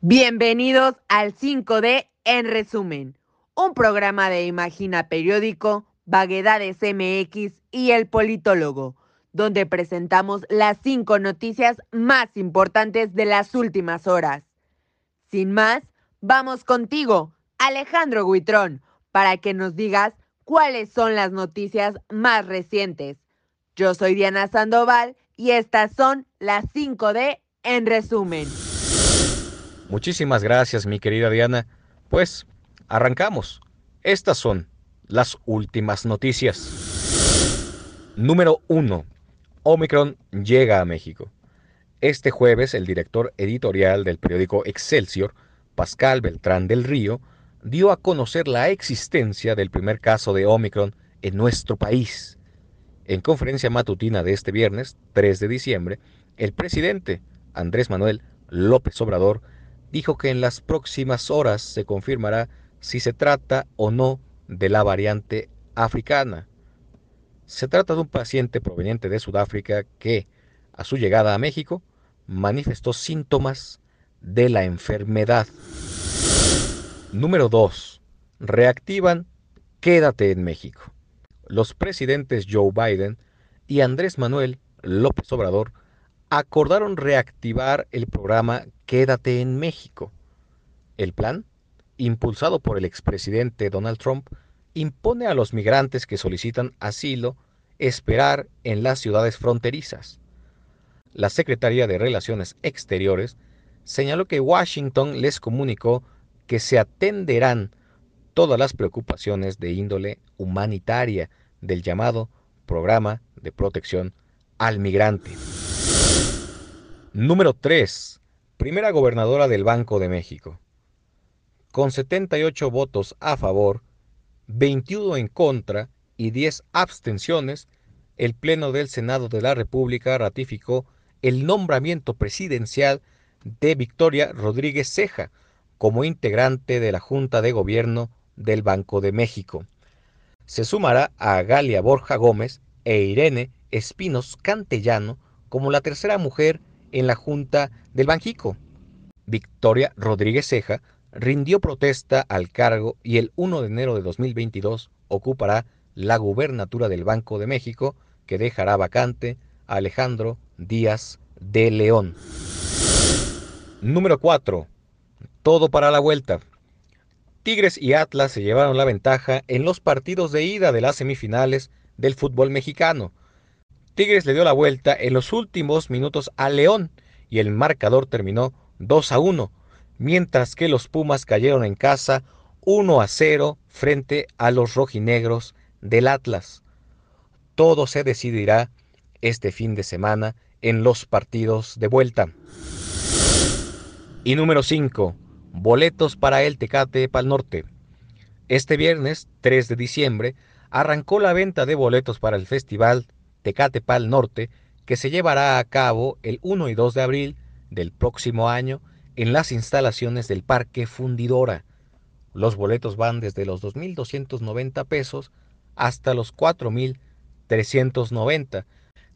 Bienvenidos al 5D en resumen, un programa de Imagina Periódico, Vaguedades MX y El Politólogo, donde presentamos las cinco noticias más importantes de las últimas horas. Sin más, vamos contigo, Alejandro Guitrón, para que nos digas cuáles son las noticias más recientes. Yo soy Diana Sandoval y estas son las 5D en resumen. Muchísimas gracias, mi querida Diana. Pues, arrancamos. Estas son las últimas noticias. Número 1. Omicron llega a México. Este jueves, el director editorial del periódico Excelsior, Pascal Beltrán del Río, dio a conocer la existencia del primer caso de Omicron en nuestro país. En conferencia matutina de este viernes, 3 de diciembre, el presidente Andrés Manuel López Obrador dijo que en las próximas horas se confirmará si se trata o no de la variante africana. Se trata de un paciente proveniente de Sudáfrica que, a su llegada a México, manifestó síntomas de la enfermedad. Número 2. Reactivan Quédate en México. Los presidentes Joe Biden y Andrés Manuel López Obrador acordaron reactivar el programa Quédate en México. El plan, impulsado por el expresidente Donald Trump, impone a los migrantes que solicitan asilo esperar en las ciudades fronterizas. La Secretaría de Relaciones Exteriores señaló que Washington les comunicó que se atenderán todas las preocupaciones de índole humanitaria del llamado Programa de Protección al Migrante. Número 3. Primera gobernadora del Banco de México. Con 78 votos a favor, 21 en contra y 10 abstenciones, el Pleno del Senado de la República ratificó el nombramiento presidencial de Victoria Rodríguez Ceja como integrante de la Junta de Gobierno del Banco de México. Se sumará a Galia Borja Gómez e Irene Espinos Cantellano como la tercera mujer en la Junta del Banjico. Victoria Rodríguez Ceja rindió protesta al cargo y el 1 de enero de 2022 ocupará la gubernatura del Banco de México que dejará vacante a Alejandro Díaz de León. Número 4. Todo para la vuelta. Tigres y Atlas se llevaron la ventaja en los partidos de ida de las semifinales del fútbol mexicano. Tigres le dio la vuelta en los últimos minutos a León y el marcador terminó 2 a 1, mientras que los Pumas cayeron en casa 1 a 0 frente a los rojinegros del Atlas. Todo se decidirá este fin de semana en los partidos de vuelta. Y número 5. Boletos para el Tecate Pal Norte. Este viernes 3 de diciembre arrancó la venta de boletos para el festival Tecate Pal Norte, que se llevará a cabo el 1 y 2 de abril del próximo año en las instalaciones del Parque Fundidora. Los boletos van desde los 2.290 pesos hasta los 4.390,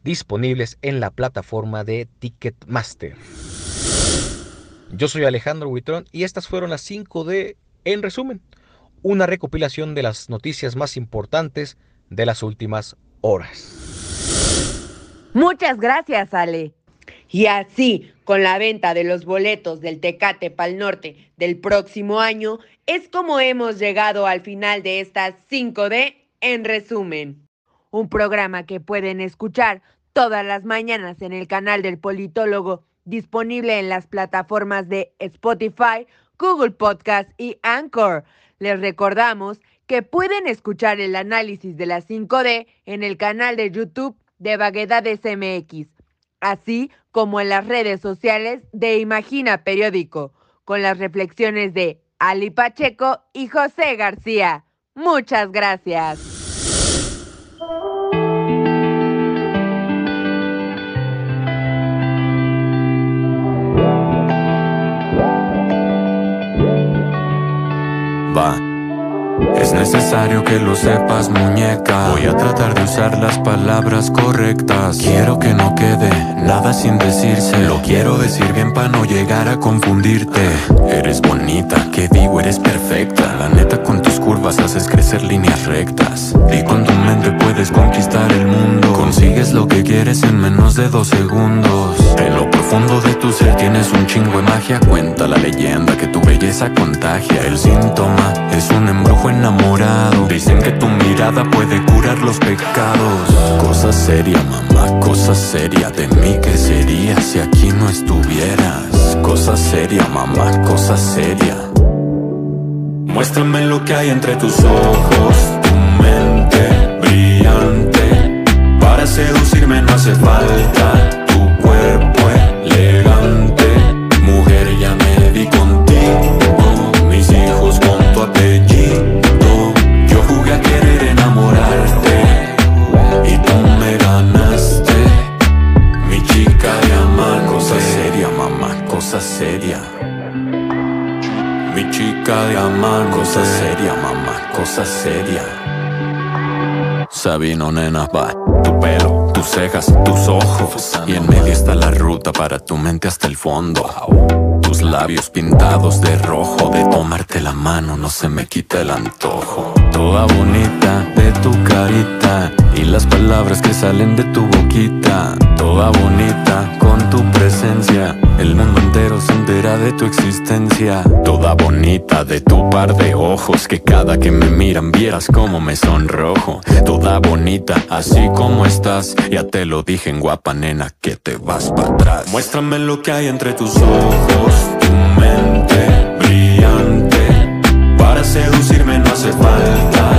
disponibles en la plataforma de Ticketmaster. Yo soy Alejandro Huitrón y estas fueron las 5 de En resumen, una recopilación de las noticias más importantes de las últimas horas. Muchas gracias, Ale. Y así, con la venta de los boletos del Tecate Pal Norte del próximo año, es como hemos llegado al final de estas 5D en resumen. Un programa que pueden escuchar todas las mañanas en el canal del Politólogo, disponible en las plataformas de Spotify, Google Podcast y Anchor. Les recordamos que pueden escuchar el análisis de la 5D en el canal de YouTube de Vaguedades MX, así como en las redes sociales de Imagina Periódico, con las reflexiones de Ali Pacheco y José García. Muchas gracias. Es necesario que lo sepas, muñeca. Voy a tratar de usar las palabras correctas. Quiero que no quede nada sin decirse. Lo quiero decir bien para no llegar a confundirte. Eres bonita, que digo, eres perfecta. La neta, con tus curvas haces crecer líneas rectas. Y con tu mente puedes conquistar el mundo. Consigues lo que quieres en menos de dos segundos. Profundo de tu ser tienes un chingo de magia. Cuenta la leyenda que tu belleza contagia. El síntoma es un embrujo enamorado. Dicen que tu mirada puede curar los pecados. Cosa seria, mamá, cosa seria. De mí, ¿qué sería si aquí no estuvieras? Cosa seria, mamá, cosa seria. Muéstrame lo que hay entre tus ojos, tu mente brillante. Para seducirme no hace falta Sabino, nena, va. Tu pelo, tus cejas, tus ojos. Y en medio está la ruta para tu mente hasta el fondo. Tus labios pintados de rojo. De tomarte la mano no se me quita el antojo. Toda bonita de tu carita. Palabras que salen de tu boquita. Toda bonita con tu presencia. El mundo entero se entera de tu existencia. Toda bonita de tu par de ojos. Que cada que me miran vieras como me sonrojo. Toda bonita así como estás. Ya te lo dije en guapa nena que te vas para atrás. Muéstrame lo que hay entre tus ojos. Tu mente brillante. Para seducirme no hace falta